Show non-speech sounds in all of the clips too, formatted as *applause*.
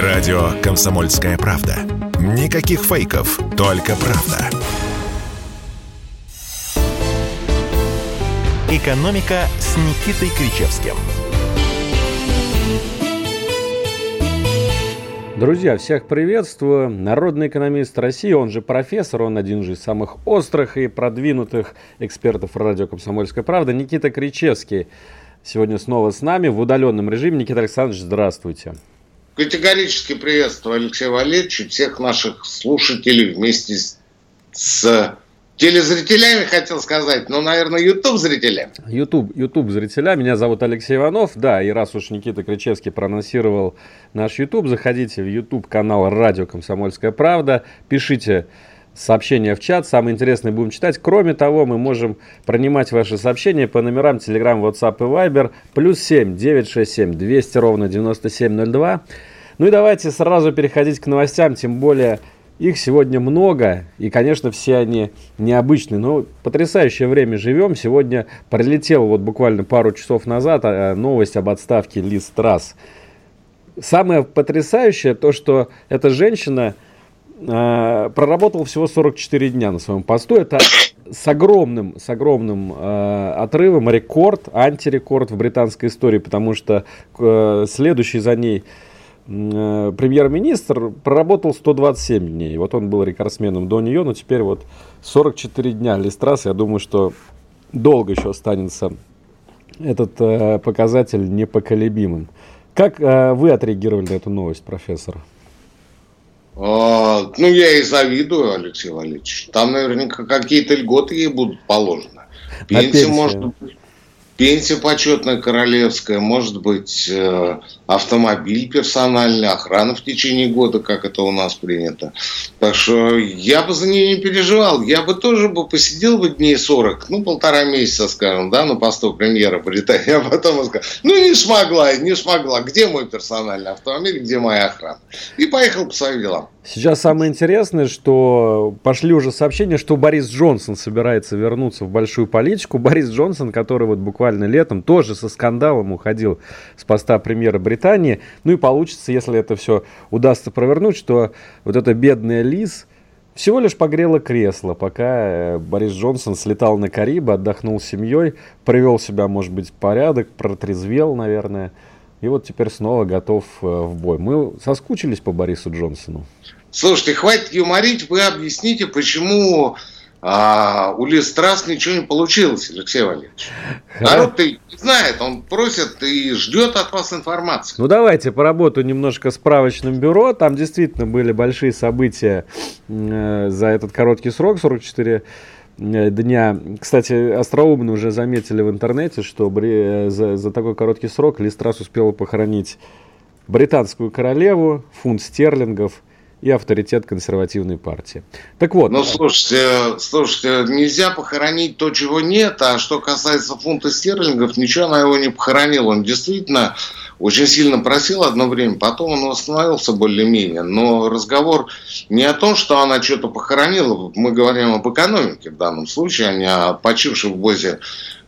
Радио «Комсомольская правда». Никаких фейков, только правда. «Экономика» с Никитой Кричевским. Друзья, всех приветствую. Народный экономист России, он же профессор, он один из самых острых и продвинутых экспертов радио «Комсомольская правда», Никита Кричевский. Сегодня снова с нами в удаленном режиме. Никита Александрович, здравствуйте. Категорически приветствую Алексея Валерьевича, всех наших слушателей вместе с, с телезрителями, хотел сказать, но, наверное, YouTube-зрителями. YouTube, YouTube зрителя. Меня зовут Алексей Иванов. Да, и раз уж Никита Кричевский проанонсировал наш YouTube, заходите в YouTube канал Радио Комсомольская правда, пишите сообщения в чат. Самое интересное будем читать. Кроме того, мы можем принимать ваши сообщения по номерам Telegram, WhatsApp и Viber. Плюс 7 967 200 ровно 9702. Ну и давайте сразу переходить к новостям, тем более их сегодня много, и, конечно, все они необычные. Но потрясающее время живем. Сегодня прилетел вот буквально пару часов назад а, новость об отставке Лиз Трасс. Самое потрясающее то, что эта женщина э, проработал всего 44 дня на своем посту. Это с огромным, с огромным э, отрывом рекорд, антирекорд в британской истории, потому что э, следующий за ней э, премьер-министр проработал 127 дней. Вот он был рекордсменом до нее, но теперь вот 44 дня Листрас. Я думаю, что долго еще останется этот э, показатель непоколебимым. Как э, вы отреагировали на эту новость, профессор? А, ну, я и завидую, Алексей Валерьевич. Там наверняка какие-то льготы ей будут положены. Пенсия, может быть, пенсия почетная королевская, может быть, э, автомобиль персональный, охрана в течение года, как это у нас принято. Так что я бы за нее не переживал. Я бы тоже бы посидел бы дней 40, ну, полтора месяца, скажем, да, на посту премьера Британии, *laughs* а потом сказал, ну, не смогла, не смогла. Где мой персональный автомобиль, где моя охрана? И поехал по своим делам. Сейчас самое интересное, что пошли уже сообщения, что Борис Джонсон собирается вернуться в большую политику. Борис Джонсон, который вот буквально летом тоже со скандалом уходил с поста премьера Британии. Ну и получится, если это все удастся провернуть, что вот эта бедная Лиз всего лишь погрела кресло, пока э, Борис Джонсон слетал на Карибы, отдохнул с семьей, привел себя, может быть, в порядок, протрезвел, наверное. И вот теперь снова готов э, в бой. Мы соскучились по Борису Джонсону. Слушайте, хватит юморить, вы объясните, почему а, у Лиз Трасс ничего не получилось, Алексей Валерьевич. Народ-то не знает, он просит и ждет от вас информации. Ну давайте поработаю немножко справочным бюро. Там действительно были большие события э, за этот короткий срок, 44 Э, дня. Кстати, остроумно уже заметили в интернете, что э, за, за такой короткий срок Листрас успел похоронить британскую королеву, фунт стерлингов и авторитет консервативной партии. Так вот. Ну, слушайте, слушайте, нельзя похоронить то, чего нет, а что касается фунта стерлингов, ничего она его не похоронила. Он действительно очень сильно просил одно время, потом он восстановился более-менее. Но разговор не о том, что она что-то похоронила, мы говорим об экономике в данном случае, а не о почившей в Бозе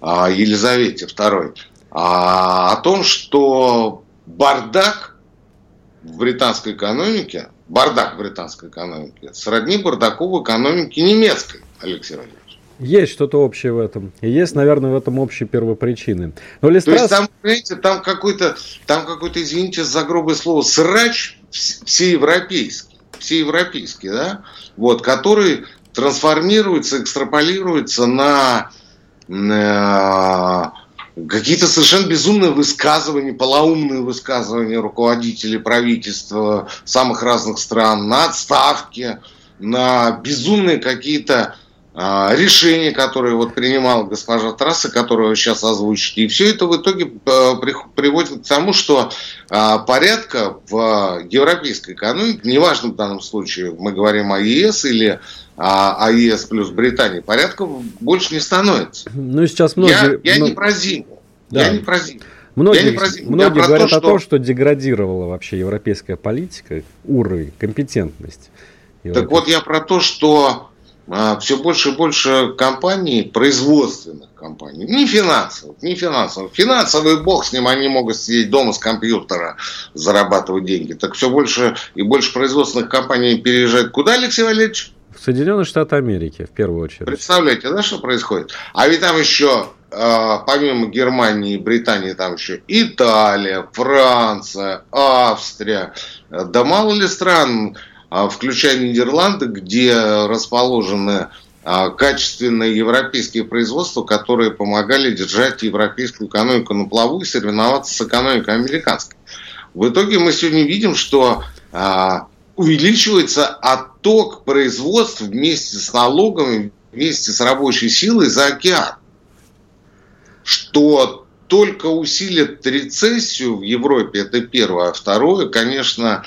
а, Елизавете II, а о том, что бардак в британской экономике, бардак британской экономике, сродни бардаку в экономике немецкой, Алексей Валерьевич. Есть что-то общее в этом. И есть, наверное, в этом общие первопричины. Но Листрас... То есть там, понимаете, там какой-то, там какой-то, извините за грубое слово, срач всеевропейский, всеевропейский, да, вот, который трансформируется, экстраполируется на, на какие-то совершенно безумные высказывания, полоумные высказывания руководителей правительства самых разных стран, на отставки, на безумные какие-то решения, которые вот принимала госпожа Трасса, которую вы сейчас озвучите. И все это в итоге э, приводит к тому, что а, порядка в европейской экономике, неважно в данном случае, мы говорим о ЕС или о ЕС плюс Британии, порядка больше не становится. Ну, сейчас многие... Я, я ну... не про зиму. Да. Я не про зиму. Многие, про, многие говорят то, о том, что деградировала вообще европейская политика, уровень, компетентность. Так вот я про то, что а, все больше и больше компаний, производственных компаний, не финансовых, не финансовых. Финансовый бог с ним, они могут сидеть дома с компьютера, зарабатывать деньги. Так все больше и больше производственных компаний переезжают куда, Алексей Валерьевич? В Соединенные Штаты Америки, в первую очередь. Представляете, да, что происходит? А ведь там еще, а, помимо Германии и Британии, там еще Италия, Франция, Австрия, да мало ли стран, а, включая Нидерланды, где расположены а, качественные европейские производства, которые помогали держать европейскую экономику на плаву и соревноваться с экономикой американской. В итоге мы сегодня видим, что а, увеличивается отток производств вместе с налогами, вместе с рабочей силой за океан. Что только усилит рецессию в Европе, это первое. А второе, конечно,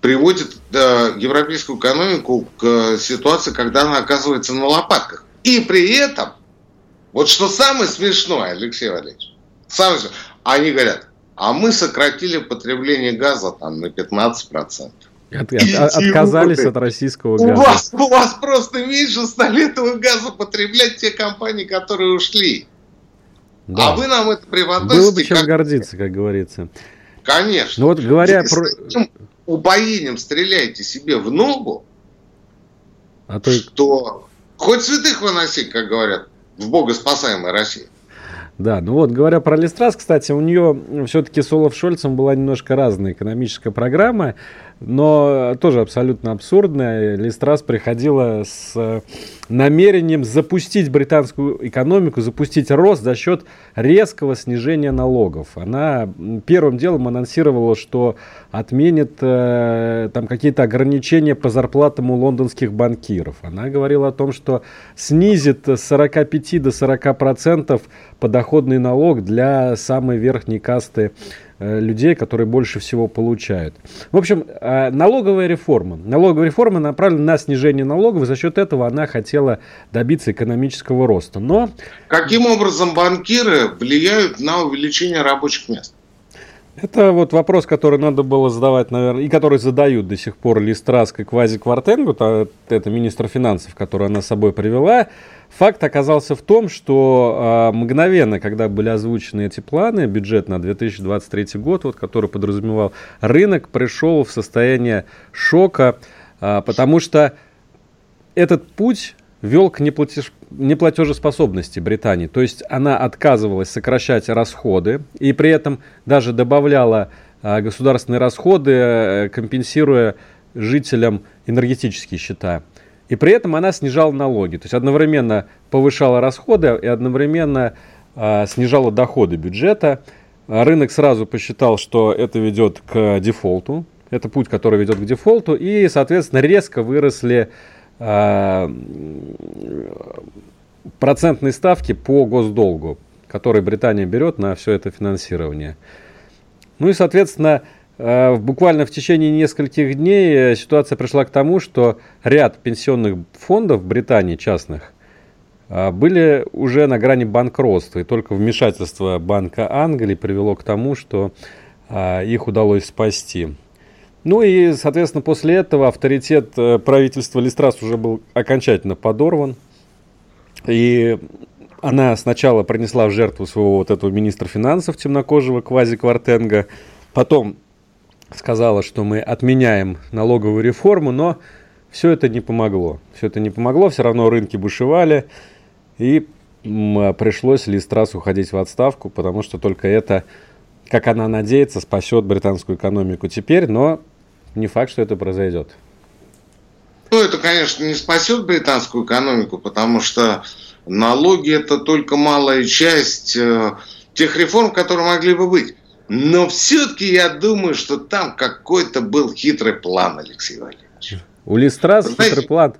приводит э, европейскую экономику к ситуации, когда она оказывается на лопатках. И при этом, вот что самое смешное, Алексей Валерьевич, самое смешное, они говорят, а мы сократили потребление газа там на 15%. От, от, отказались от российского газа. У вас, у вас просто меньше стали этого газа потреблять те компании, которые ушли. Да. А вы нам это преподносите. Было бы чем как... гордиться, как говорится. Конечно. Ну вот говоря про упоением стреляете себе в ногу, а то... что хоть святых выносить, как говорят, в богоспасаемой России. Да, ну вот, говоря про Листрас, кстати, у нее все-таки с Олаф Шольцем была немножко разная экономическая программа но тоже абсолютно абсурдная. Листрас приходила с намерением запустить британскую экономику, запустить рост за счет резкого снижения налогов. Она первым делом анонсировала, что отменит э, там какие-то ограничения по зарплатам у лондонских банкиров. Она говорила о том, что снизит с 45 до 40 процентов подоходный налог для самой верхней касты Э, людей, которые больше всего получают. В общем, э, налоговая реформа. Налоговая реформа направлена на снижение налогов, и за счет этого она хотела добиться экономического роста. Но... Каким образом банкиры влияют на увеличение рабочих мест? Это вот вопрос, который надо было задавать, наверное, и который задают до сих пор Листраск и Квази Квартенгу, это министр финансов, который она с собой привела. Факт оказался в том, что э, мгновенно, когда были озвучены эти планы, бюджет на 2023 год, вот, который подразумевал, рынок пришел в состояние шока, э, потому что этот путь вел к неплатеж... неплатежеспособности Британии. То есть она отказывалась сокращать расходы и при этом даже добавляла э, государственные расходы, э, компенсируя жителям энергетические счета. И при этом она снижала налоги. То есть одновременно повышала расходы и одновременно э, снижала доходы бюджета. Рынок сразу посчитал, что это ведет к дефолту. Это путь, который ведет к дефолту. И, соответственно, резко выросли э, процентные ставки по госдолгу, который Британия берет на все это финансирование. Ну и, соответственно, Э, буквально в течение нескольких дней э, ситуация пришла к тому, что ряд пенсионных фондов в Британии частных были уже на грани банкротства. И только вмешательство Банка Англии привело к тому, что их удалось спасти. Ну и, соответственно, после этого авторитет правительства Листрас уже был окончательно подорван. И она сначала принесла в жертву своего вот этого министра финансов темнокожего Квази Квартенга, потом сказала, что мы отменяем налоговую реформу, но все это не помогло. Все это не помогло, все равно рынки бушевали, и пришлось Листрас уходить в отставку, потому что только это, как она надеется, спасет британскую экономику теперь, но не факт, что это произойдет. Ну, это, конечно, не спасет британскую экономику, потому что налоги это только малая часть э, тех реформ, которые могли бы быть. Но все-таки я думаю, что там какой-то был хитрый план, Алексей Валерьевич. У Листрас Знаете, хитрый план.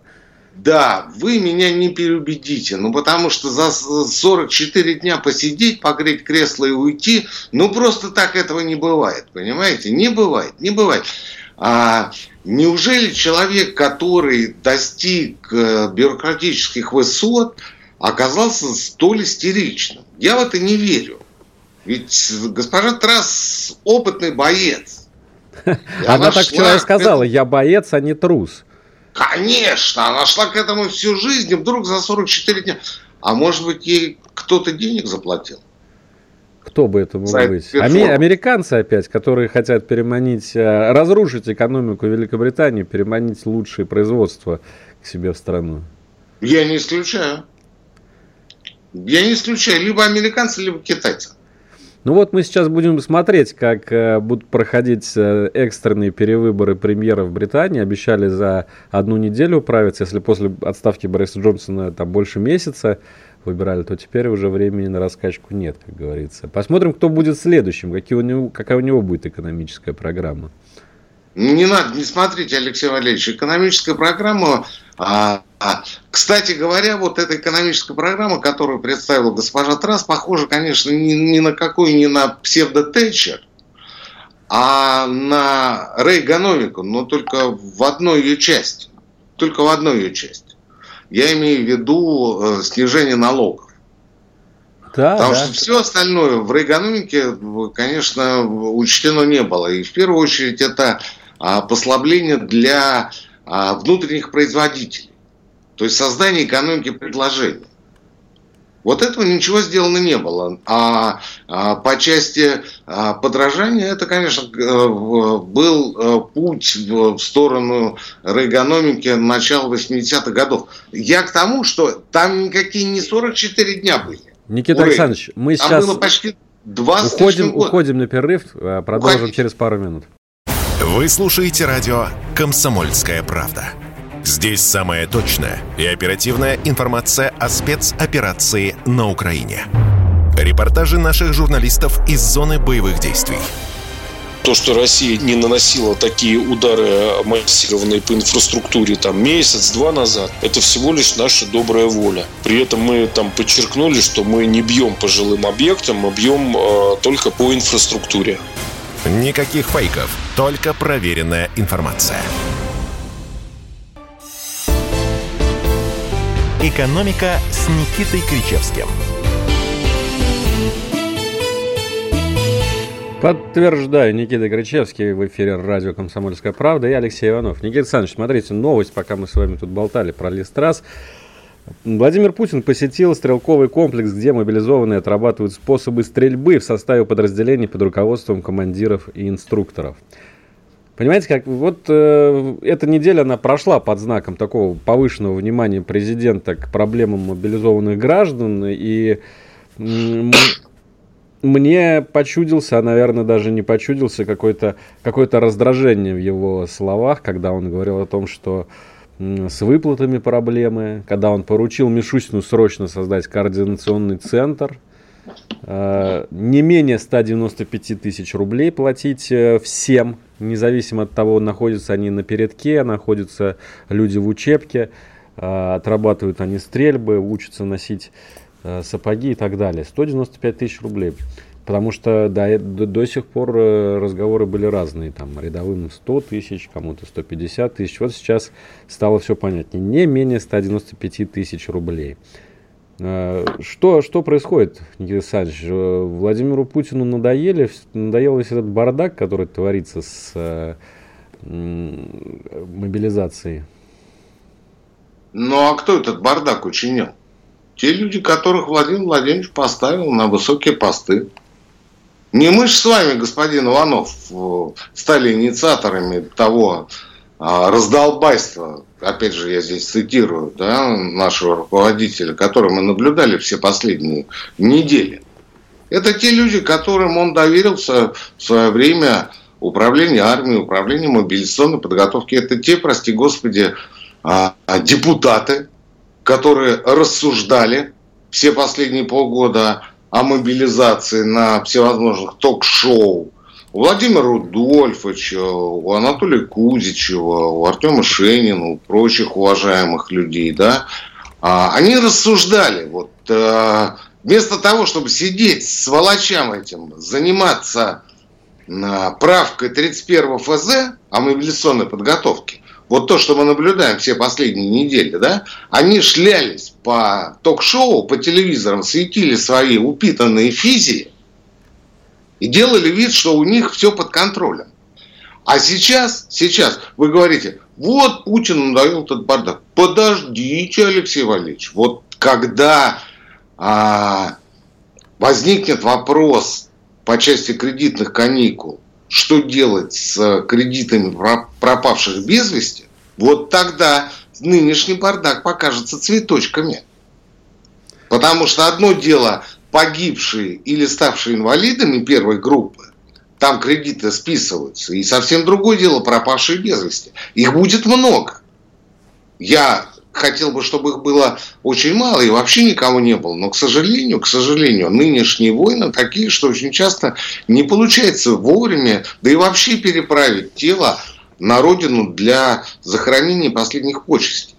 Да, вы меня не переубедите, ну потому что за 44 дня посидеть, погреть кресло и уйти, ну просто так этого не бывает, понимаете? Не бывает, не бывает. А неужели человек, который достиг э, бюрократических высот, оказался столь истеричным? Я в это не верю. Ведь госпожа Трасс опытный боец. *laughs* Она, она так вчера и сказала, я боец, а не трус. Конечно, она шла к этому всю жизнь, и вдруг за 44 дня. А может быть, ей кто-то денег заплатил? Кто бы это мог быть? Ами- американцы опять, которые хотят переманить, э, разрушить экономику Великобритании, переманить лучшие производства к себе в страну. Я не исключаю. Я не исключаю. Либо американцы, либо китайцы. Ну вот мы сейчас будем смотреть, как э, будут проходить э, экстренные перевыборы премьера в Британии. Обещали за одну неделю управиться. Если после отставки Бориса Джонсона там больше месяца выбирали, то теперь уже времени на раскачку нет, как говорится. Посмотрим, кто будет следующим, какие у него, какая у него будет экономическая программа. Не надо, не смотрите, Алексей Валерьевич, экономическая программа а, а, кстати говоря, вот эта экономическая программа, которую представила госпожа Трас, похожа, конечно, ни, ни на какую, не на псевдо-тейчер, а на рейгономику, но только в одной ее части. Только в одной ее части. Я имею в виду э, снижение налогов. Да, Потому да. что все остальное в рейгономике, конечно, учтено не было. И в первую очередь это а, послабление для а, внутренних производителей. То есть создание экономики предложения. Вот этого ничего сделано не было. А, а по части а, подражания, это, конечно, э, был э, путь в сторону рейгономики начала 80-х годов. Я к тому, что там никакие не 44 дня были. Никита Александрович, мы там сейчас было почти 20 уходим, уходим на перерыв, э, продолжим Уходите. через пару минут. Вы слушаете радио «Комсомольская правда». Здесь самая точная и оперативная информация о спецоперации на Украине. Репортажи наших журналистов из зоны боевых действий. То, что Россия не наносила такие удары массированные по инфраструктуре там месяц-два назад, это всего лишь наша добрая воля. При этом мы там подчеркнули, что мы не бьем по жилым объектам, мы бьем э, только по инфраструктуре. Никаких фейков, только проверенная информация. «Экономика» с Никитой Кричевским. Подтверждаю, Никита Кричевский в эфире радио «Комсомольская правда» и Алексей Иванов. Никита Александрович, смотрите, новость, пока мы с вами тут болтали про Листрас. Владимир Путин посетил стрелковый комплекс, где мобилизованные отрабатывают способы стрельбы в составе подразделений под руководством командиров и инструкторов. Понимаете, как вот э, эта неделя она прошла под знаком такого повышенного внимания президента к проблемам мобилизованных граждан, и мне почудился, а, наверное, даже не почудился какое-то какое раздражение в его словах, когда он говорил о том, что с выплатами проблемы, когда он поручил Мишустину срочно создать координационный центр, э, не менее 195 тысяч рублей платить э, всем, независимо от того, находятся они на передке, находятся люди в учебке, э, отрабатывают они стрельбы, учатся носить сапоги и так далее. 195 тысяч рублей. Потому что до, до, до сих пор э, разговоры были разные. Там рядовым 100 тысяч, кому-то 150 тысяч. Вот сейчас стало все понятнее. Не менее 195 тысяч рублей. Э, что, что происходит, Никита Александрович? Э, Владимиру Путину надоели, надоел весь этот бардак, который творится с э, мобилизацией? Ну а кто этот бардак учинил? Те люди, которых Владимир Владимирович поставил на высокие посты. Не мы же с вами, господин Иванов, стали инициаторами того а, раздолбайства, опять же, я здесь цитирую, да, нашего руководителя, который мы наблюдали все последние недели. Это те люди, которым он доверился в свое время управление армией, управление мобилизационной подготовки. Это те, прости господи, а, депутаты, которые рассуждали все последние полгода о мобилизации на всевозможных ток-шоу у Владимира Рудольфовича, у Анатолия Кузичева, у Артема Шенина, у прочих уважаемых людей, да, а, они рассуждали, вот, э, вместо того, чтобы сидеть с волочам этим, заниматься правкой 31 ФЗ о мобилизационной подготовке, вот то, что мы наблюдаем все последние недели, да, они шлялись по ток-шоу, по телевизорам, светили свои упитанные физии и делали вид, что у них все под контролем. А сейчас, сейчас вы говорите, вот Путин надоел этот бардак. Подождите, Алексей Валерьевич, вот когда а, возникнет вопрос по части кредитных каникул, что делать с кредитами пропавших без вести, вот тогда нынешний бардак покажется цветочками. Потому что одно дело погибшие или ставшие инвалидами первой группы, там кредиты списываются. И совсем другое дело пропавшие без вести. Их будет много. Я хотел бы, чтобы их было очень мало и вообще никого не было. Но, к сожалению, к сожалению, нынешние войны такие, что очень часто не получается вовремя, да и вообще переправить тело на родину для захоронения последних почестей.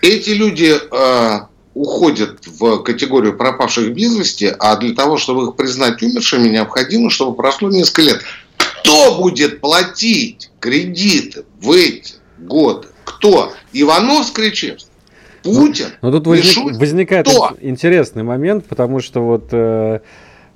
Эти люди э, уходят в категорию пропавших без вести, а для того, чтобы их признать умершими, необходимо, чтобы прошло несколько лет. Кто будет платить кредиты в эти годы? Кто? Иванов с Кричевским? Путин? Но тут возник, возникает Кто? интересный момент, потому что вот э,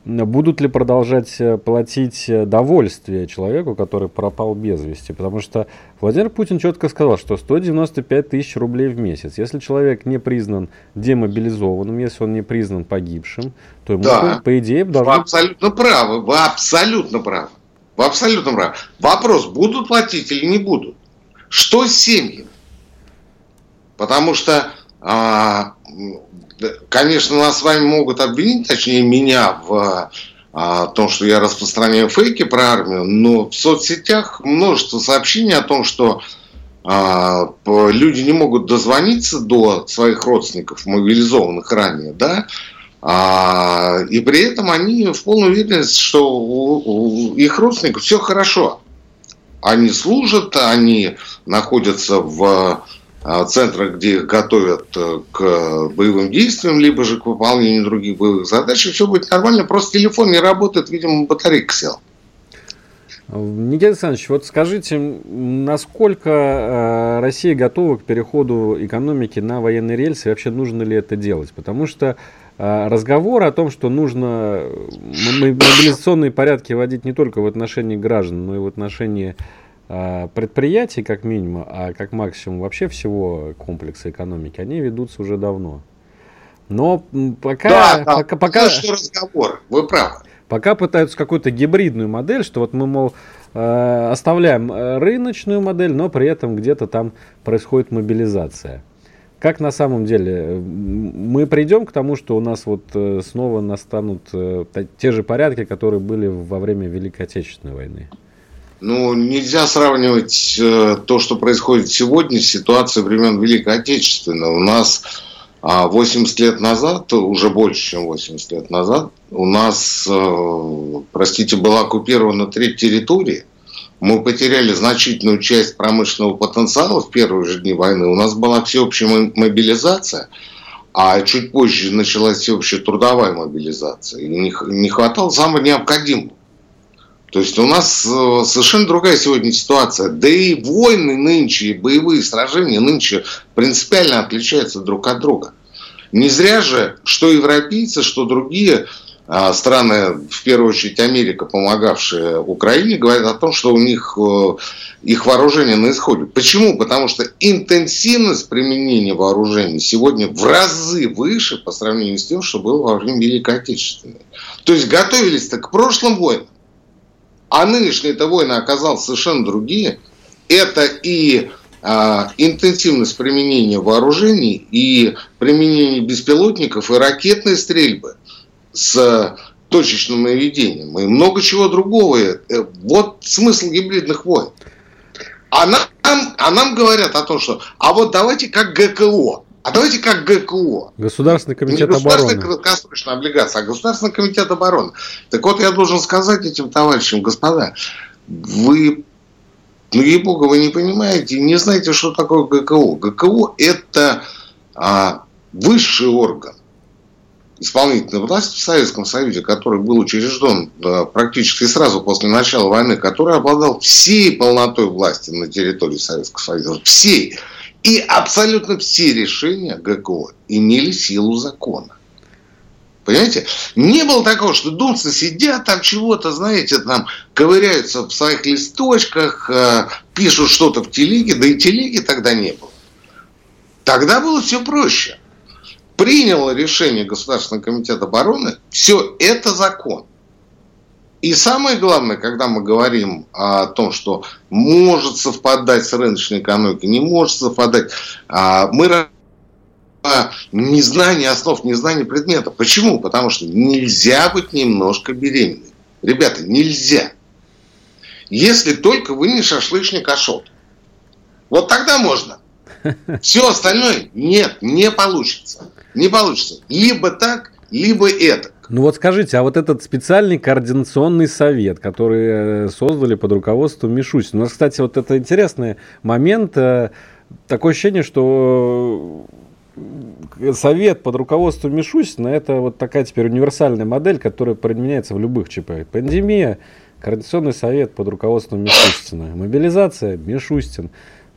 будут ли продолжать э, платить э, довольствие человеку, который пропал без вести. Потому что Владимир Путин четко сказал, что 195 тысяч рублей в месяц. Если человек не признан демобилизованным, если он не признан погибшим, то ему, да. по, идее, должны... Вы абсолютно правы, вы абсолютно правы. Вы абсолютно правы. Вопрос, будут платить или не будут? Что с семьями? Потому что, а, конечно, нас с вами могут обвинить, точнее меня, в а, том, что я распространяю фейки про армию, но в соцсетях множество сообщений о том, что а, люди не могут дозвониться до своих родственников, мобилизованных ранее, да, а, и при этом они в полной уверенности, что у, их родственников все хорошо. Они служат, они находятся в а, центрах, где их готовят э, к боевым действиям, либо же к выполнению других боевых задач, и все будет нормально, просто телефон не работает, видимо, батарейка сел. Никита Александрович, вот скажите, насколько э, Россия готова к переходу экономики на военные рельсы, и вообще нужно ли это делать? Потому что э, разговор о том, что нужно мобилизационные порядки вводить не только в отношении граждан, но и в отношении предприятий, как минимум, а как максимум вообще всего комплекса экономики, они ведутся уже давно. Но пока... Да, да. пока, пока разговор, вы правы. Пока пытаются какую-то гибридную модель, что вот мы, мол, э, оставляем э, рыночную модель, но при этом где-то там происходит мобилизация. Как на самом деле? Мы придем к тому, что у нас вот э, снова настанут те же порядки, которые были во время Великой Отечественной войны? Ну, нельзя сравнивать э, то, что происходит сегодня, с ситуацией времен Великой Отечественной. У нас 80 а, лет назад, уже больше, чем 80 лет назад, у нас, э, простите, была оккупирована треть территории. Мы потеряли значительную часть промышленного потенциала в первые же дни войны. У нас была всеобщая мобилизация, а чуть позже началась всеобщая трудовая мобилизация. И не хватало самого необходимого то есть у нас э, совершенно другая сегодня ситуация. Да и войны нынче, и боевые сражения нынче принципиально отличаются друг от друга. Не зря же, что европейцы, что другие а, страны, в первую очередь Америка, помогавшие Украине, говорят о том, что у них э, их вооружение на исходе. Почему? Потому что интенсивность применения вооружений сегодня в разы выше по сравнению с тем, что было во время Великой Отечественной. То есть готовились-то к прошлым войнам а нынешние это войны оказались совершенно другие, это и а, интенсивность применения вооружений, и применение беспилотников, и ракетной стрельбы с точечным наведением, и много чего другого. Э, вот смысл гибридных войн. А нам, а нам говорят о том, что а вот давайте как ГКО. А давайте как ГКО. Государственный комитет Не государственная обороны. краткосрочная облигация, а Государственный комитет обороны. Так вот, я должен сказать этим товарищам, господа, вы, ну, ей-богу, вы не понимаете, не знаете, что такое ГКО. ГКО – это а, высший орган исполнительной власти в Советском Союзе, который был учрежден да, практически сразу после начала войны, который обладал всей полнотой власти на территории Советского Союза. Всей. И абсолютно все решения ГКО имели силу закона. Понимаете? Не было такого, что думцы сидят там чего-то, знаете, там ковыряются в своих листочках, э, пишут что-то в телеге, да и телеги тогда не было. Тогда было все проще. Приняло решение Государственный комитет обороны, все это закон. И самое главное, когда мы говорим о том, что может совпадать с рыночной экономикой, не может совпадать, а, мы незнание основ, незнание предмета. Почему? Потому что нельзя быть немножко беременной. Ребята, нельзя. Если только вы не шашлычник Ашот. Вот тогда можно. *laughs* Все остальное нет, не получится. Не получится. Либо так, либо это. Ну вот скажите, а вот этот специальный координационный совет, который э, создали под руководством Мишусина, у нас, кстати, вот это интересный момент, э, такое ощущение, что совет под руководством Мишустина это вот такая теперь универсальная модель, которая применяется в любых ЧП. Пандемия, Координационный совет под руководством Мишустина. Мобилизация Мишустин.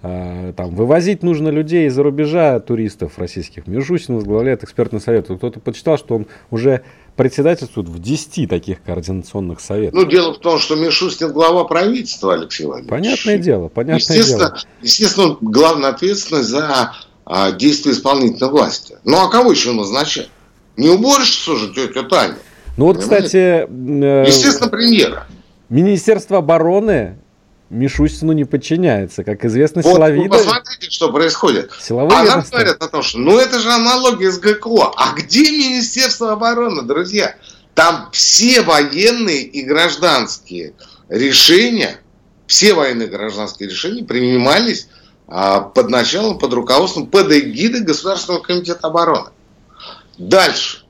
А, там, вывозить нужно людей из-за рубежа, туристов российских. Мишустин возглавляет экспертный совет. Кто-то почитал, что он уже председательствует в 10 таких координационных советов. Ну, дело в том, что Мишустин глава правительства, Алексей Владимирович. Понятное дело, понятное естественно, дело. Естественно, он главный ответственность за а, действия исполнительной власти. Ну, а кого еще назначать? Не уборщицу же тетя Таня. Ну вот, кстати... Э, естественно, премьера. Министерство обороны Мишустину не подчиняется. Как известно, вот, силовые... Вы посмотрите, что происходит. Силовые а нам говорят о том, что ну это же аналогия с ГКО. А где Министерство обороны, друзья? Там все военные и гражданские решения, все военные и гражданские решения принимались а, под началом, под руководством, под эгидой Государственного комитета обороны. Дальше.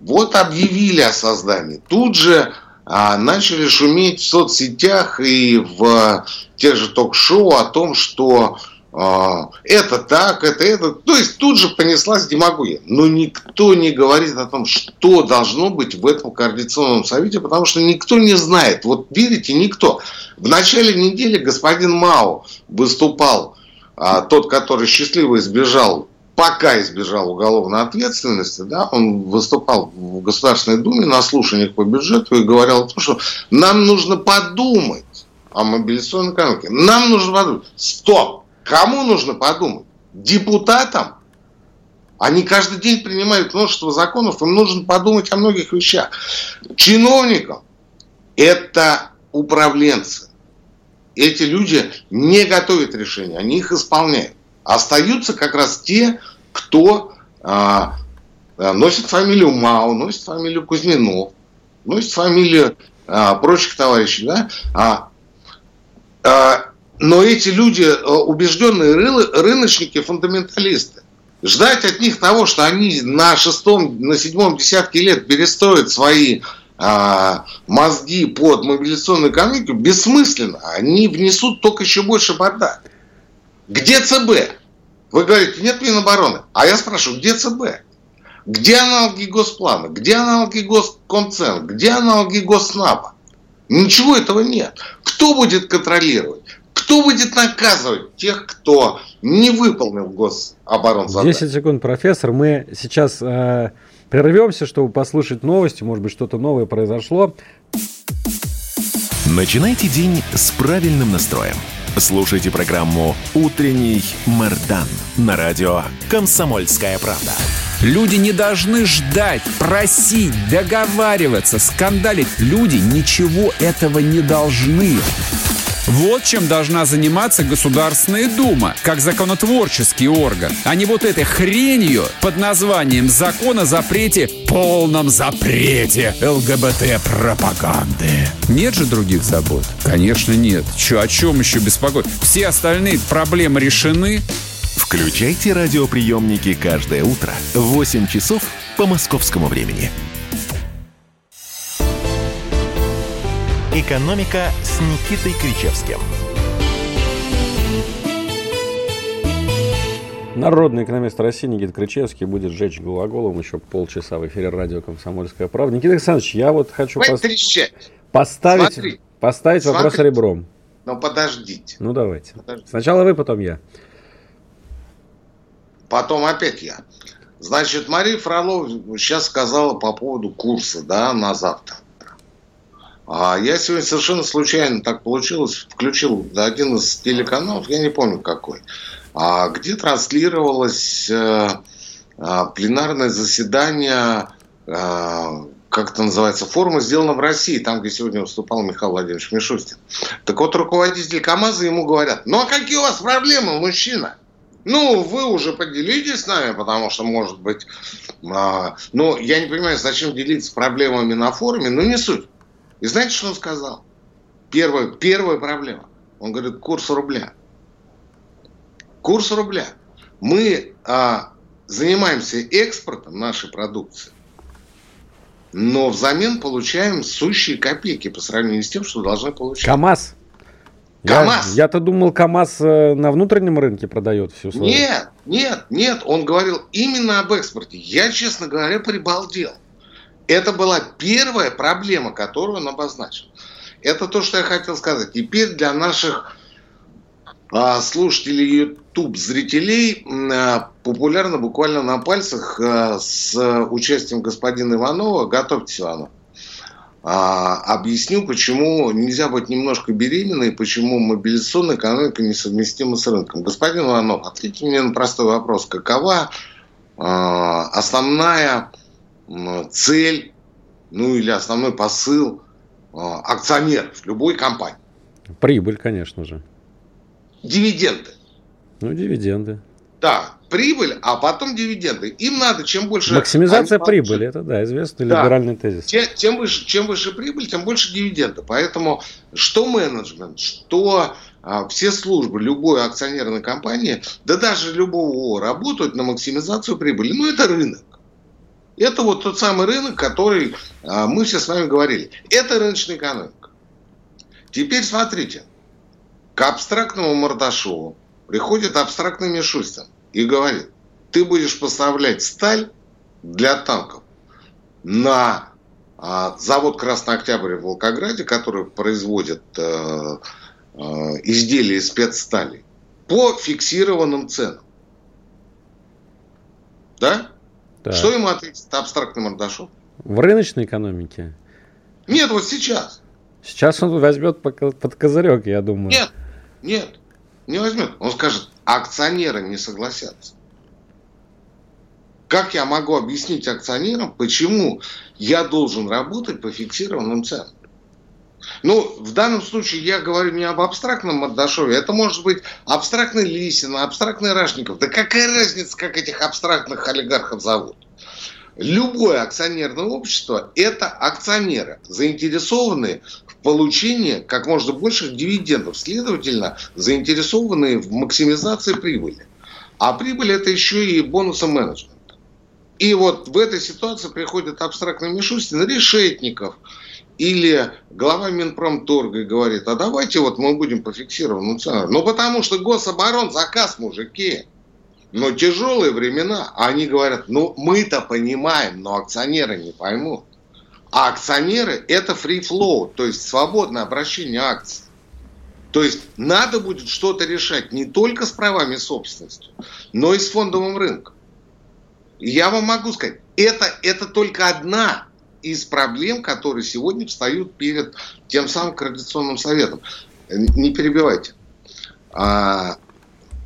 Вот объявили о создании. Тут же а, начали шуметь в соцсетях и в тех же ток-шоу о том, что а, это так, это это. То есть тут же понеслась демагогия. Но никто не говорит о том, что должно быть в этом координационном совете, потому что никто не знает. Вот видите, никто. В начале недели господин Мау выступал, а, тот, который счастливо избежал пока избежал уголовной ответственности, да, он выступал в Государственной Думе на слушаниях по бюджету и говорил о том, что нам нужно подумать о мобилизационной экономике. Нам нужно подумать. Стоп! Кому нужно подумать? Депутатам? Они каждый день принимают множество законов, им нужно подумать о многих вещах. Чиновникам это управленцы. Эти люди не готовят решения, они их исполняют. Остаются как раз те, кто а, а, носит фамилию Мао, носит фамилию Кузьминов, носит фамилию а, прочих товарищей. Да? А, а, но эти люди а, убежденные рыночники, фундаменталисты. Ждать от них того, что они на шестом, на седьмом десятке лет перестроят свои а, мозги под мобилизационную экономику, бессмысленно. Они внесут только еще больше бардак. Где ЦБ? Вы говорите, нет Минобороны. А я спрашиваю, где ЦБ? Где аналоги Госплана? Где аналоги Госкомцен? Где аналоги Госнапа? Ничего этого нет. Кто будет контролировать? Кто будет наказывать тех, кто не выполнил гособоронзадание? 10 секунд, профессор. Мы сейчас э, прервемся, чтобы послушать новости. Может быть, что-то новое произошло. Начинайте день с правильным настроем. Слушайте программу «Утренний Мордан» на радио «Комсомольская правда». Люди не должны ждать, просить, договариваться, скандалить. Люди ничего этого не должны. Вот чем должна заниматься Государственная Дума, как законотворческий орган, а не вот этой хренью под названием «Закон о запрете, полном запрете ЛГБТ-пропаганды». Нет же других забот? Конечно, нет. Че, о чем еще беспокоить? Все остальные проблемы решены. Включайте радиоприемники каждое утро в 8 часов по московскому времени. «Экономика» с Никитой Кричевским. Народный экономист России Никита Кричевский будет сжечь глаголом еще полчаса в эфире радио «Комсомольская правда». Никита Александрович, я вот хочу пос... поставить, Смотри. поставить Смотри. вопрос ребром. Ну, подождите. Ну, давайте. Подождите. Сначала вы, потом я. Потом опять я. Значит, Мария Фролова сейчас сказала по поводу курса да, на завтра. А я сегодня совершенно случайно так получилось, включил один из телеканалов, я не помню какой, а где транслировалось э, э, пленарное заседание, э, как это называется, форума «Сделано в России», там, где сегодня выступал Михаил Владимирович Мишустин. Так вот, руководитель КАМАЗа ему говорят, ну а какие у вас проблемы, мужчина? Ну, вы уже поделитесь с нами, потому что, может быть... А, ну, я не понимаю, зачем делиться проблемами на форуме, но не суть. И знаете, что он сказал? Первая, первая проблема. Он говорит, курс рубля. Курс рубля. Мы а, занимаемся экспортом нашей продукции, но взамен получаем сущие копейки по сравнению с тем, что должны получать. КАМАЗ. КАМАЗ. Я, я-то думал, КАМАЗ э, на внутреннем рынке продает всю свою. Нет, нет, нет. Он говорил именно об экспорте. Я, честно говоря, прибалдел. Это была первая проблема, которую он обозначил. Это то, что я хотел сказать. Теперь для наших а, слушателей YouTube, зрителей, а, популярно буквально на пальцах а, с участием господина Иванова. Готовьтесь, Иванов. А, объясню, почему нельзя быть немножко беременной, почему мобилизационная экономика несовместима с рынком. Господин Иванов, ответьте мне на простой вопрос. Какова а, основная цель, ну или основной посыл а, акционеров любой компании? Прибыль, конечно же. Дивиденды. Ну, дивиденды. Да, прибыль, а потом дивиденды. Им надо чем больше... Максимизация прибыли, это да, известный да. либеральный тезис. Тем, тем, выше, чем выше прибыль, тем больше дивиденды. Поэтому что менеджмент, что а, все службы любой акционерной компании, да даже любого работают на максимизацию прибыли. Ну, это рынок. Это вот тот самый рынок, который а, мы все с вами говорили. Это рыночная экономика. Теперь смотрите. К абстрактному Мордашову приходит абстрактный Мишустин и говорит, ты будешь поставлять сталь для танков на а, завод Красный Октябрь в Волгограде, который производит э, э, изделия из спецстали, по фиксированным ценам. Да? Да? Что ему ответит абстрактный Мордашов? В рыночной экономике? Нет, вот сейчас. Сейчас он возьмет под козырек, я думаю. Нет, нет не возьмет. Он скажет, акционеры не согласятся. Как я могу объяснить акционерам, почему я должен работать по фиксированным ценам? Ну, в данном случае я говорю не об абстрактном Мордашове, это может быть абстрактный Лисин, абстрактный Рашников. Да какая разница, как этих абстрактных олигархов зовут? Любое акционерное общество – это акционеры, заинтересованные получения как можно больших дивидендов, следовательно, заинтересованные в максимизации прибыли. А прибыль это еще и бонусы менеджмента. И вот в этой ситуации приходит абстрактный Мишустин, Решетников или глава Минпромторга говорит, а давайте вот мы будем по фиксированным ценам. Ну потому что гособорон заказ, мужики. Но тяжелые времена. А они говорят, ну мы-то понимаем, но акционеры не поймут. А акционеры – это free flow, то есть свободное обращение акций. То есть надо будет что-то решать не только с правами собственности, но и с фондовым рынком. я вам могу сказать, это, это только одна из проблем, которые сегодня встают перед тем самым Координационным советом. Не перебивайте. А,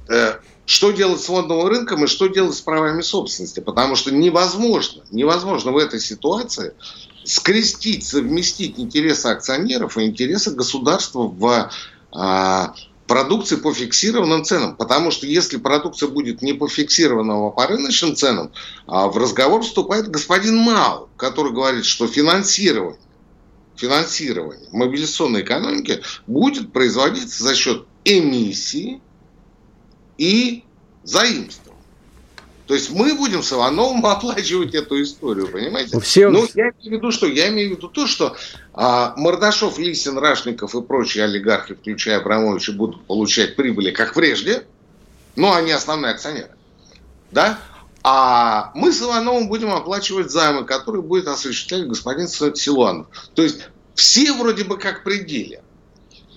э, что делать с фондовым рынком и что делать с правами собственности? Потому что невозможно, невозможно в этой ситуации скрестить, совместить интересы акционеров и интересы государства в а, продукции по фиксированным ценам. Потому что если продукция будет не по фиксированным, а по рыночным ценам, а в разговор вступает господин Мау, который говорит, что финансирование, финансирование мобилизационной экономики будет производиться за счет эмиссии и заимств. То есть мы будем с Ивановым *laughs* оплачивать эту историю, понимаете? Все... Ну, я имею в виду, что я имею в виду то, что а, Мордашов, Лисин, Рашников и прочие олигархи, включая Абрамовича, будут получать прибыли, как прежде, но они основные акционеры. Да? А мы с Ивановым будем оплачивать займы, которые будет осуществлять господин Силуанов. То есть все вроде бы как пределе.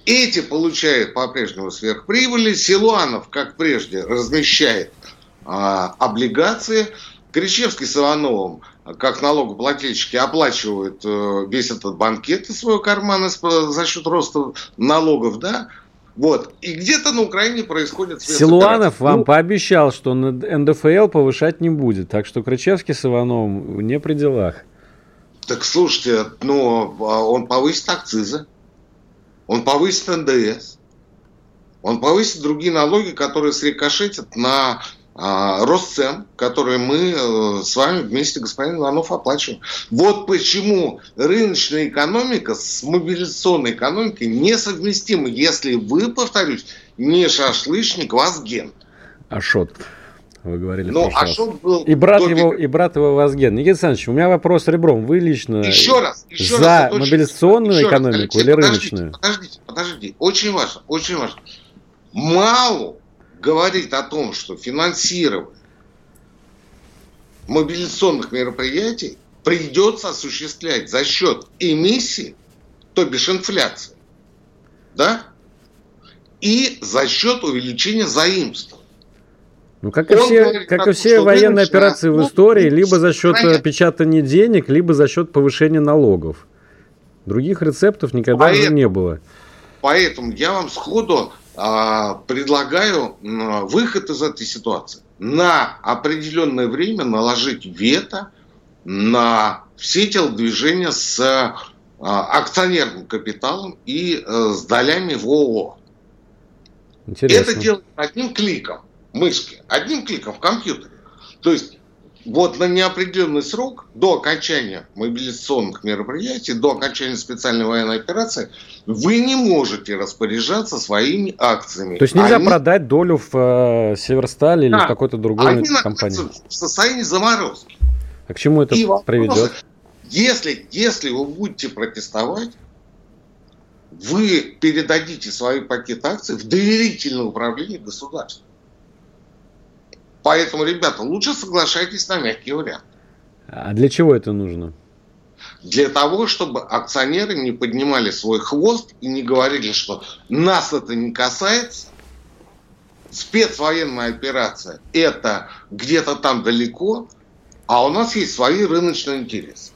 Эти получают по-прежнему сверхприбыли, Силуанов, как прежде, размещает а, облигации. Кричевский с Ивановым как налогоплательщики оплачивают э, весь этот банкет из своего кармана за счет роста налогов, да, вот. И где-то на Украине происходит Силуанов вам ну, пообещал, что НДФЛ повышать не будет. Так что Крычевский с Ивановым не при делах. Так слушайте, ну, а он повысит акцизы, он повысит НДС, он повысит другие налоги, которые срикошетят на рост цен, которые мы э, с вами вместе, господин Иванов, оплачиваем. Вот почему рыночная экономика с мобилизационной экономикой несовместима, если вы, повторюсь, не шашлычник, Вазген. Ашот. Вы говорили Ну, Ашот был... И брат, его, и брат его Вазген. Никита Александрович, у меня вопрос ребром. Вы лично еще раз, еще за раз, мобилизационную еще экономику раз, или подождите, рыночную? Подождите, подождите. Очень важно, очень важно. Мало говорит о том, что финансирование мобилизационных мероприятий придется осуществлять за счет эмиссии, то бишь инфляции, да, и за счет увеличения заимств. Ну, как и все, говорит, как и все военные операции в истории, либо за счет понятно. печатания денег, либо за счет повышения налогов. Других рецептов никогда поэтому, не было. Поэтому я вам сходу предлагаю выход из этой ситуации. На определенное время наложить вето на все телодвижения с а, акционерным капиталом и э, с долями в ООО. Интересно. Это делать одним кликом мышки, одним кликом в компьютере. То есть вот на неопределенный срок, до окончания мобилизационных мероприятий, до окончания специальной военной операции, вы не можете распоряжаться своими акциями. То есть нельзя Они... продать долю в э, Северстале да. или в какой-то другой Они компании? В состоянии заморозки. А к чему это И приведет? Если, если вы будете протестовать, вы передадите свои пакет акций в доверительное управление государством. Поэтому, ребята, лучше соглашайтесь на мягкий вариант. А для чего это нужно? Для того, чтобы акционеры не поднимали свой хвост и не говорили, что нас это не касается. Спецвоенная операция – это где-то там далеко, а у нас есть свои рыночные интересы.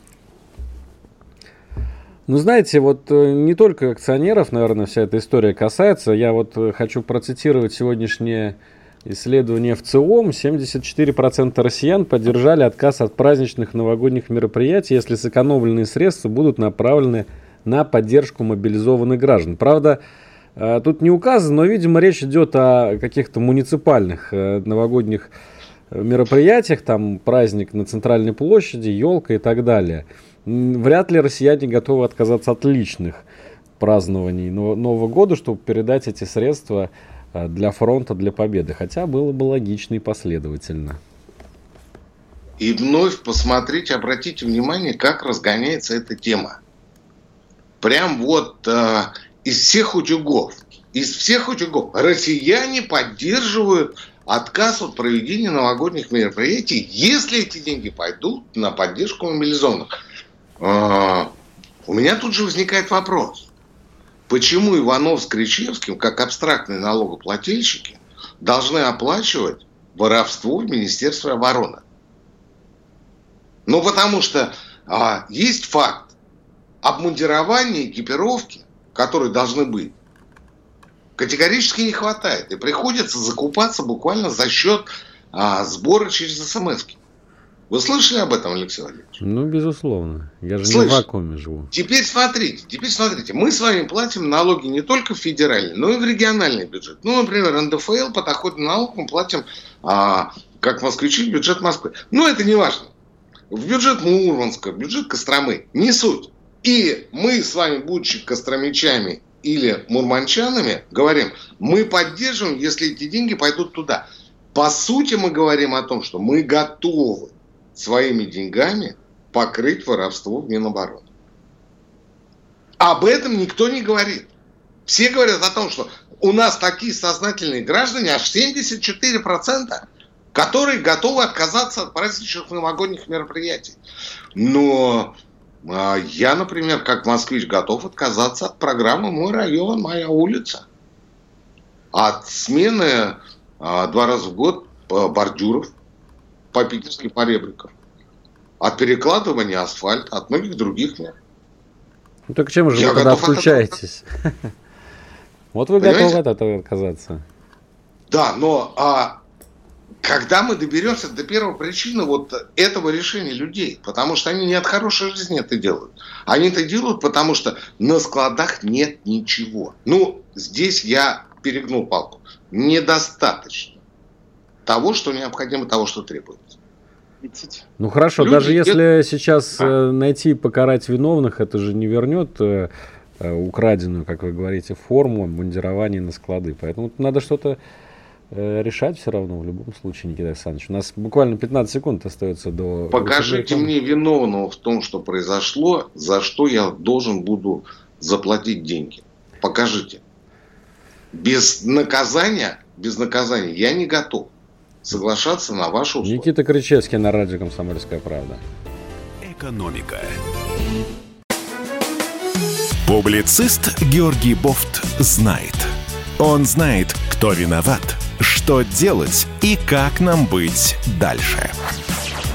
Ну, знаете, вот э, не только акционеров, наверное, вся эта история касается. Я вот э, хочу процитировать сегодняшнее Исследование в ЦИОМ. 74% россиян поддержали отказ от праздничных новогодних мероприятий, если сэкономленные средства будут направлены на поддержку мобилизованных граждан. Правда, э, тут не указано, но, видимо, речь идет о каких-то муниципальных э, новогодних э, мероприятиях, там праздник на центральной площади, елка и так далее. Вряд ли россияне готовы отказаться от личных празднований Нового года, чтобы передать эти средства для фронта, для победы. Хотя было бы логично и последовательно. И вновь посмотрите, обратите внимание, как разгоняется эта тема. Прям вот э, из всех утюгов, из всех утюгов россияне поддерживают отказ от проведения новогодних мероприятий, если эти деньги пойдут на поддержку мобилизованных. Э, у меня тут же возникает вопрос. Почему Иванов с Кричевским, как абстрактные налогоплательщики, должны оплачивать воровство в Министерстве обороны? Ну, потому что а, есть факт обмундирования, экипировки, которые должны быть, категорически не хватает. И приходится закупаться буквально за счет а, сбора через смс. -ки. Вы слышали об этом, Алексей Валерьевич? Ну, безусловно. Я же Слышь, не в вакууме живу. Теперь смотрите, теперь смотрите. Мы с вами платим налоги не только в федеральный, но и в региональный бюджет. Ну, например, НДФЛ по доходу налог мы платим, а, как москвичи, бюджет Москвы. Но это не важно. В бюджет Мурманска, в бюджет Костромы. Не суть. И мы с вами, будучи костромичами или мурманчанами, говорим, мы поддерживаем, если эти деньги пойдут туда. По сути, мы говорим о том, что мы готовы своими деньгами покрыть воровство в Минобороны. Об этом никто не говорит. Все говорят о том, что у нас такие сознательные граждане, аж 74%, которые готовы отказаться от праздничных новогодних мероприятий. Но а, я, например, как москвич, готов отказаться от программы «Мой район, моя улица». От смены а, два раза в год бордюров по питерским поребрикам. от перекладывания асфальта, от многих других мер. Ну так чем же Я вы тогда отключаетесь? *laughs* Вот вы Понимаете? готовы от этого отказаться. Да, но а, когда мы доберемся до первой причины вот этого решения людей, потому что они не от хорошей жизни это делают. Они это делают, потому что на складах нет ничего. Ну, здесь я перегнул палку. Недостаточно того, что необходимо, того, что требуется. Ну хорошо, Люди даже если сейчас а? найти и покарать виновных, это же не вернет э, э, украденную, как вы говорите, форму мундирования на склады. Поэтому надо что-то Э, решать все равно в любом случае, Никита Александрович. У нас буквально 15 секунд остается до... Покажите мне виновного в том, что произошло, за что я должен буду заплатить деньги. Покажите. Без наказания, без наказания я не готов соглашаться на вашу условия. Никита Кричевский на радио «Комсомольская правда». Экономика. Публицист Георгий Бофт знает. Он знает, кто виноват – что делать и как нам быть дальше.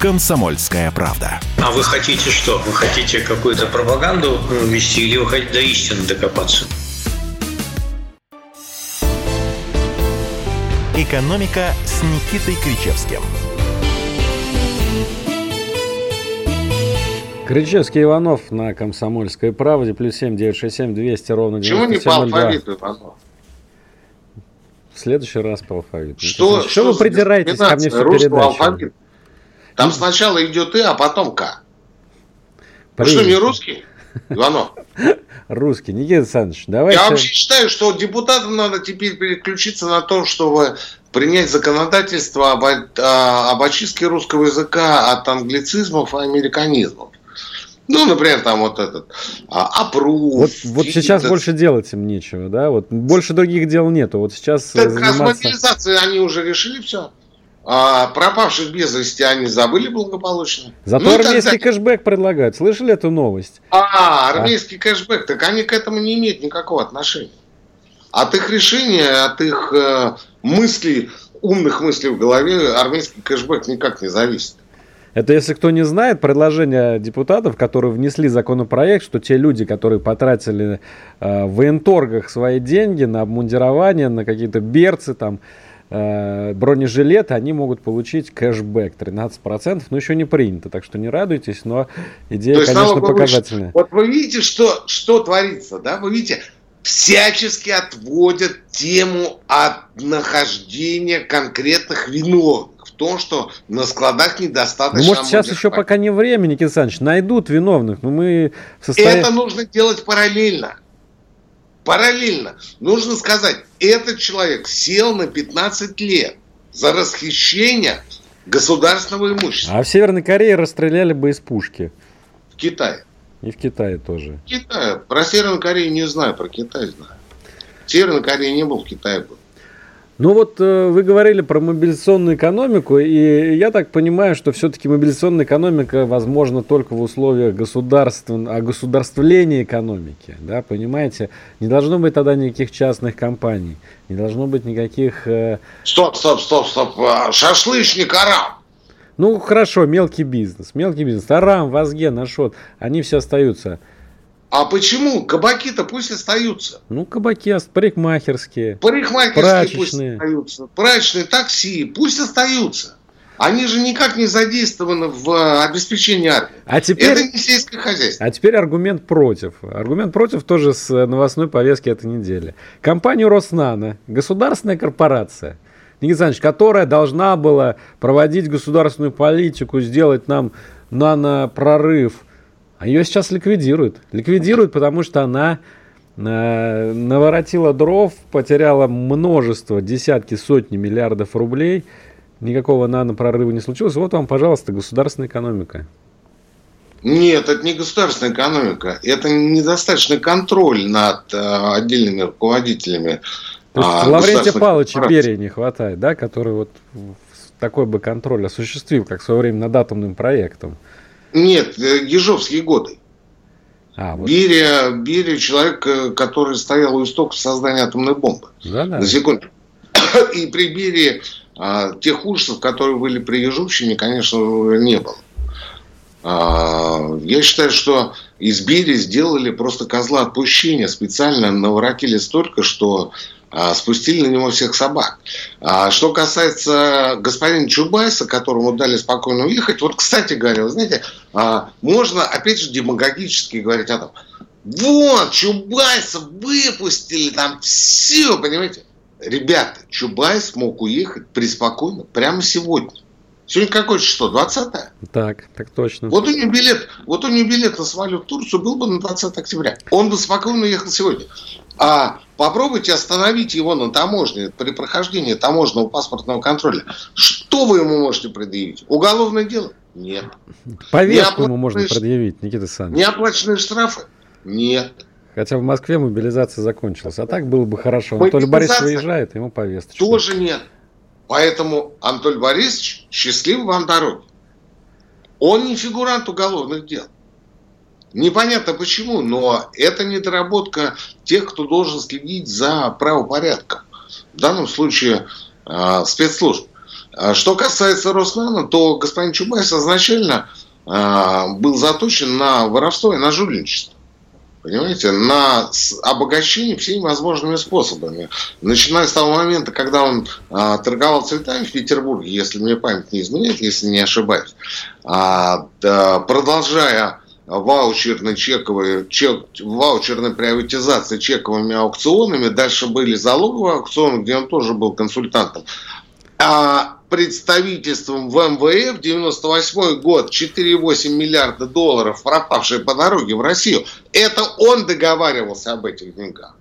«Комсомольская правда». А вы хотите что? Вы хотите какую-то пропаганду вести или вы хотите до истины докопаться? «Экономика» с Никитой Кричевским. Кричевский Иванов на Комсомольской правде. Плюс семь девять шесть семь двести ровно Чего не по алфавиту, Иванов? В следующий раз по алфавиту. Что, что, что вы придираетесь ко мне всю передачу? Алфавит? Там сначала идет «и», а потом «к». Вы что, не русский? Иванов. *laughs* Русский. Никита Александрович, давайте... Я вообще считаю, что депутатам надо теперь переключиться на то, чтобы принять законодательство об, а, об очистке русского языка от англицизмов и американизмов. Ну, например, там вот этот а, опруф. Вот, вот сейчас этот... больше делать им нечего, да? Вот больше других дел нету. Вот сейчас так заниматься... с они уже решили все. А пропавших без вести они забыли благополучно. Зато ну, армейский тогда... кэшбэк предлагают. Слышали эту новость? А, армейский а. кэшбэк, так они к этому не имеют никакого отношения. От их решения, от их э, мыслей, умных мыслей в голове армейский кэшбэк никак не зависит. Это, если кто не знает, предложение депутатов, которые внесли законопроект, что те люди, которые потратили э, в военторгах свои деньги на обмундирование, на какие-то берцы, там, бронежилеты, они могут получить кэшбэк 13%, но еще не принято, так что не радуйтесь, но идея, То есть, конечно, показательная. Вот вы видите, что, что творится, да? Вы видите, всячески отводят тему от нахождения конкретных виновных в том, что на складах недостаточно. Ну, может, сейчас еще пока не время, Никита Александрович, найдут виновных, но мы в состоянии... Это нужно делать параллельно. Параллельно нужно сказать, этот человек сел на 15 лет за расхищение государственного имущества. А в Северной Корее расстреляли бы из пушки. В Китае. И в Китае тоже. В Китае. Про Северную Корею не знаю, про Китай знаю. В Северной Корее не был, в Китае был. Ну вот э, вы говорили про мобилизационную экономику, и я так понимаю, что все-таки мобилизационная экономика возможна только в условиях государствен... огосударствления экономики, да, понимаете? Не должно быть тогда никаких частных компаний, не должно быть никаких... Э... Стоп, стоп, стоп, стоп, а, шашлычник арам! Ну хорошо, мелкий бизнес, мелкий бизнес, арам, Вазген, Ашот, они все остаются а почему? Кабаки-то пусть остаются. Ну, кабаки, парикмахерские. Парикмахерские прачечные. пусть остаются. Прачечные, такси, пусть остаются. Они же никак не задействованы в э, обеспечении армии. А теперь, Это не сельское хозяйство. А теперь аргумент против. Аргумент против тоже с новостной повестки этой недели. Компанию Роснано, государственная корпорация, Никита Александрович, которая должна была проводить государственную политику, сделать нам нано-прорыв – а ее сейчас ликвидируют. Ликвидируют, потому что она э, наворотила дров, потеряла множество, десятки, сотни миллиардов рублей. Никакого нано-прорыва не случилось. Вот вам, пожалуйста, государственная экономика. Нет, это не государственная экономика. Это недостаточный контроль над э, отдельными руководителями. То есть а, Лаврентия Павловича Берия не хватает, да, который вот такой бы контроль осуществил, как в свое время над атомным проектом. Нет, э, Ежовские годы. А, вот. Берия, Берия человек, э, который стоял у истоков создания атомной бомбы. Да, да. На секунду. *coughs* И при Берии а, тех ужасов, которые были при Ежовщине, конечно, не было. А, я считаю, что из Берии сделали просто козла отпущения, специально наворотили столько, что спустили на него всех собак. А что касается господина Чубайса, которому дали спокойно уехать, вот, кстати говоря, вы знаете, а, можно, опять же, демагогически говорить о том, вот, Чубайса выпустили, там все, понимаете? Ребята, Чубайс мог уехать преспокойно прямо сегодня. Сегодня какое число? 20 -е? Так, так точно. Вот у него билет, вот у него билет на самолет в Турцию был бы на 20 октября. Он бы спокойно уехал сегодня. А попробуйте остановить его на таможне при прохождении таможенного паспортного контроля. Что вы ему можете предъявить? Уголовное дело? Нет. Повестку ему можно предъявить, Никита Александрович. Неоплаченные штрафы? Нет. Хотя в Москве мобилизация закончилась. А так было бы хорошо. Анатолий Борисович выезжает, ему повесточку. Тоже нет. Поэтому, Анатолий Борисович, счастливо вам дороги. Он не фигурант уголовных дел. Непонятно почему, но это недоработка тех, кто должен следить за правопорядком. В данном случае э, спецслужб. А что касается Роснана, то господин Чубайс изначально э, был заточен на воровство и на жульничество. Понимаете, на обогащение всеми возможными способами. Начиная с того момента, когда он а, торговал цветами в Петербурге, если мне память не изменяет, если не ошибаюсь, а, продолжая ваучерной чековой, чек, ваучерной приватизации чековыми аукционами. Дальше были залоговые аукционы, где он тоже был консультантом. А представительством в МВФ 98 год 4,8 миллиарда долларов, пропавшие по дороге в Россию. Это он договаривался об этих деньгах.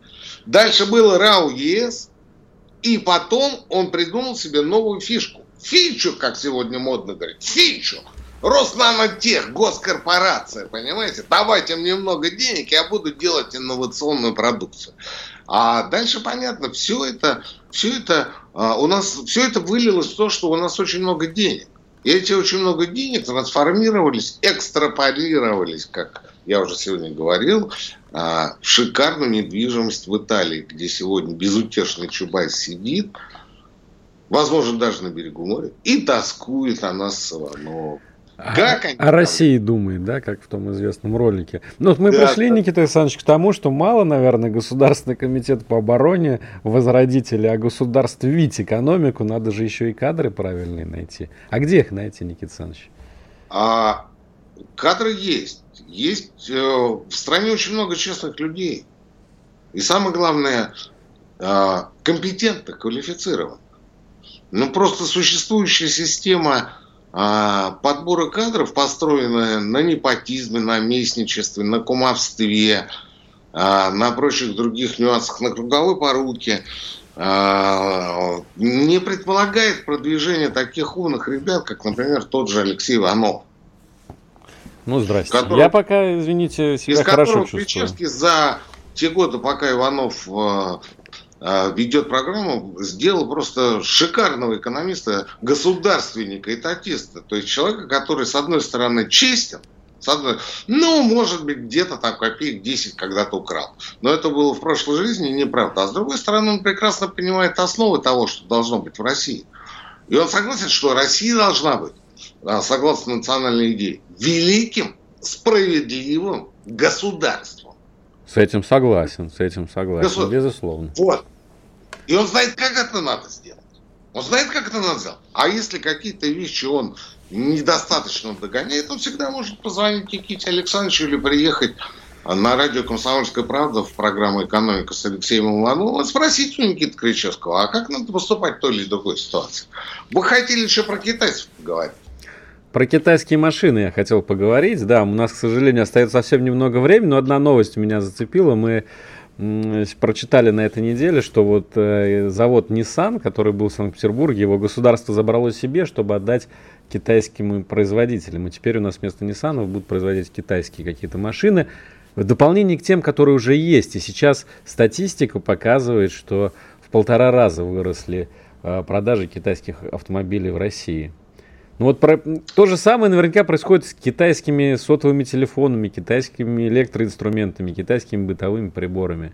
Дальше было РАУ ЕС, и потом он придумал себе новую фишку. Фичу, как сегодня модно говорить, фичу – Роснанотех, госкорпорация, понимаете? Давайте мне много денег, я буду делать инновационную продукцию. А дальше понятно, все это, все это а, у нас, все это вылилось в то, что у нас очень много денег. И эти очень много денег трансформировались, экстраполировались, как я уже сегодня говорил, а, в шикарную недвижимость в Италии, где сегодня безутешный Чубайс сидит, возможно, даже на берегу моря, и тоскует о нас с Как они о России думает, да, как в том известном ролике. Ну, вот мы да, пришли, да. Никита Александрович, к тому, что мало, наверное, Государственный комитет по обороне возродить или огосударствить экономику, надо же еще и кадры правильные найти. А где их найти, Никита Александрович? А, кадры есть. Есть э, в стране очень много честных людей. И самое главное, э, компетентных, квалифицированных. Ну, просто существующая система а подбора кадров, построенная на непотизме, на местничестве, на кумовстве, а, на прочих других нюансах, на круговой поруке, а, не предполагает продвижение таких умных ребят, как, например, тот же Алексей Иванов. Ну, здрасте. Который, Я пока, извините, себя хорошо чувствую. Кричевский за те годы, пока Иванов ведет программу, сделал просто шикарного экономиста, государственника, этатиста. То есть человека, который, с одной стороны, честен, с одной, ну, может быть, где-то там копеек 10 когда-то украл. Но это было в прошлой жизни неправда. А с другой стороны, он прекрасно понимает основы того, что должно быть в России. И он согласен, что Россия должна быть, а, согласно национальной идее, великим, справедливым государством. С этим согласен, с этим согласен, Государ... безусловно. Вот. И он знает, как это надо сделать. Он знает, как это надо сделать. А если какие-то вещи он недостаточно догоняет, он всегда может позвонить Никите Александровичу или приехать на радио «Комсомольская правда» в программу «Экономика» с Алексеем Ивановым и спросить у Никиты Кричевского, а как надо поступать в той или другой ситуации? Вы хотели еще про китайцев поговорить? Про китайские машины я хотел поговорить. Да, у нас, к сожалению, остается совсем немного времени, но одна новость меня зацепила. Мы прочитали на этой неделе, что вот э, завод Nissan, который был в Санкт-Петербурге, его государство забрало себе, чтобы отдать китайским производителям. И теперь у нас вместо Nissan будут производить китайские какие-то машины. В дополнение к тем, которые уже есть. И сейчас статистика показывает, что в полтора раза выросли э, продажи китайских автомобилей в России. Ну вот про... то же самое наверняка происходит с китайскими сотовыми телефонами, китайскими электроинструментами, китайскими бытовыми приборами.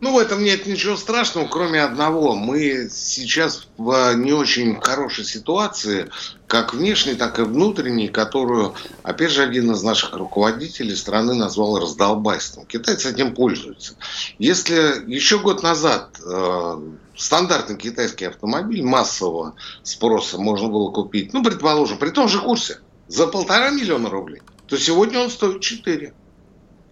Ну, в этом нет ничего страшного, кроме одного. Мы сейчас в не очень хорошей ситуации, как внешней, так и внутренней, которую, опять же, один из наших руководителей страны назвал раздолбайством. Китайцы этим пользуются. Если еще год назад э, стандартный китайский автомобиль массового спроса можно было купить, ну, предположим, при том же курсе, за полтора миллиона рублей, то сегодня он стоит 4.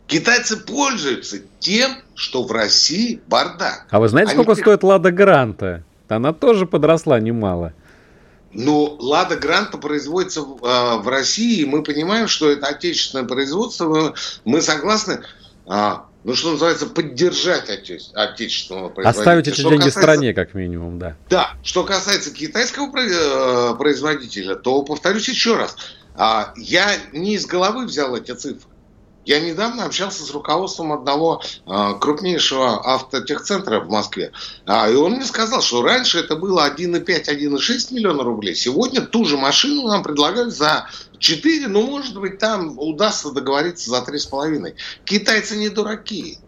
Китайцы пользуются тем, что в России бардак. А вы знаете, Они... сколько стоит Лада Гранта? Она тоже подросла немало. Ну, Лада Гранта производится в, э, в России, и мы понимаем, что это отечественное производство. Мы, мы согласны, а, ну, что называется, поддержать отече, отечественного производителя. Оставить эти что деньги касается, стране, как минимум, да. Да. Что касается китайского э, производителя, то повторюсь еще раз. А, я не из головы взял эти цифры. Я недавно общался с руководством одного э, крупнейшего автотехцентра в Москве. А, и он мне сказал, что раньше это было 1,5-1,6 миллиона рублей. Сегодня ту же машину нам предлагают за 4, ну, может быть, там удастся договориться за 3,5. Китайцы не дураки.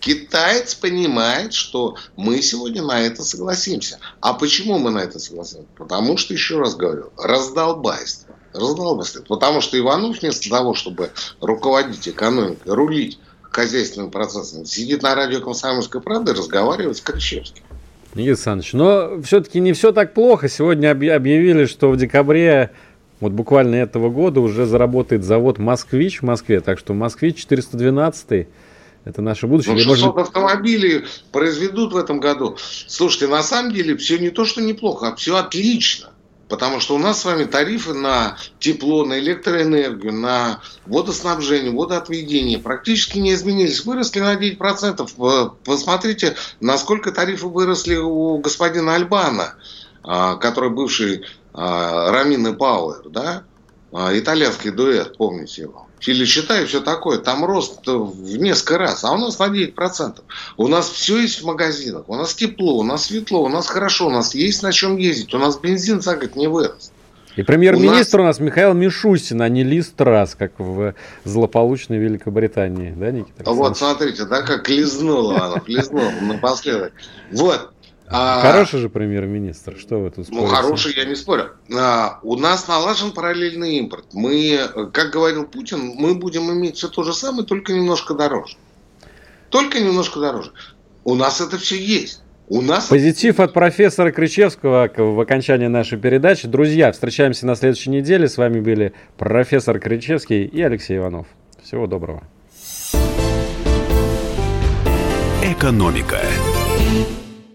Китаец понимает, что мы сегодня на это согласимся. А почему мы на это согласимся? Потому что, еще раз говорю, раздолбайство раздолбайство. Потому что Иванов вместо того, чтобы руководить экономикой, рулить хозяйственным процессом, сидит на радио «Комсомольской правды» и разговаривает с Кричевским. Никита Александрович, но все-таки не все так плохо. Сегодня объявили, что в декабре вот буквально этого года уже заработает завод «Москвич» в Москве. Так что «Москвич» 412 это наше будущее. Ну, 600 может... автомобилей произведут в этом году. Слушайте, на самом деле все не то, что неплохо, а все отлично. Потому что у нас с вами тарифы на тепло, на электроэнергию, на водоснабжение, водоотведение практически не изменились. Выросли на 9%. Посмотрите, насколько тарифы выросли у господина Альбана, а, который бывший а, Рамин Пауэр, да? А, итальянский дуэт, помните его или считай, все такое. Там рост в несколько раз, а у нас на 9%. У нас все есть в магазинах, у нас тепло, у нас светло, у нас хорошо, у нас есть на чем ездить, у нас бензин за год не вырос. И премьер-министр у, нас... у нас Михаил Мишустин, а не Ли Страс, как в злополучной Великобритании, да, Никита? Вот, смотрите, да, как лизнула она, лизнула напоследок. Вот, хороший же премьер-министр, что вы тут спорите? Ну, хороший, я не спорю. А, у нас налажен параллельный импорт. Мы, как говорил Путин, мы будем иметь все то же самое, только немножко дороже. Только немножко дороже. У нас это все есть. У нас... Позитив от профессора Кричевского в окончании нашей передачи. Друзья, встречаемся на следующей неделе. С вами были профессор Кричевский и Алексей Иванов. Всего доброго. Экономика.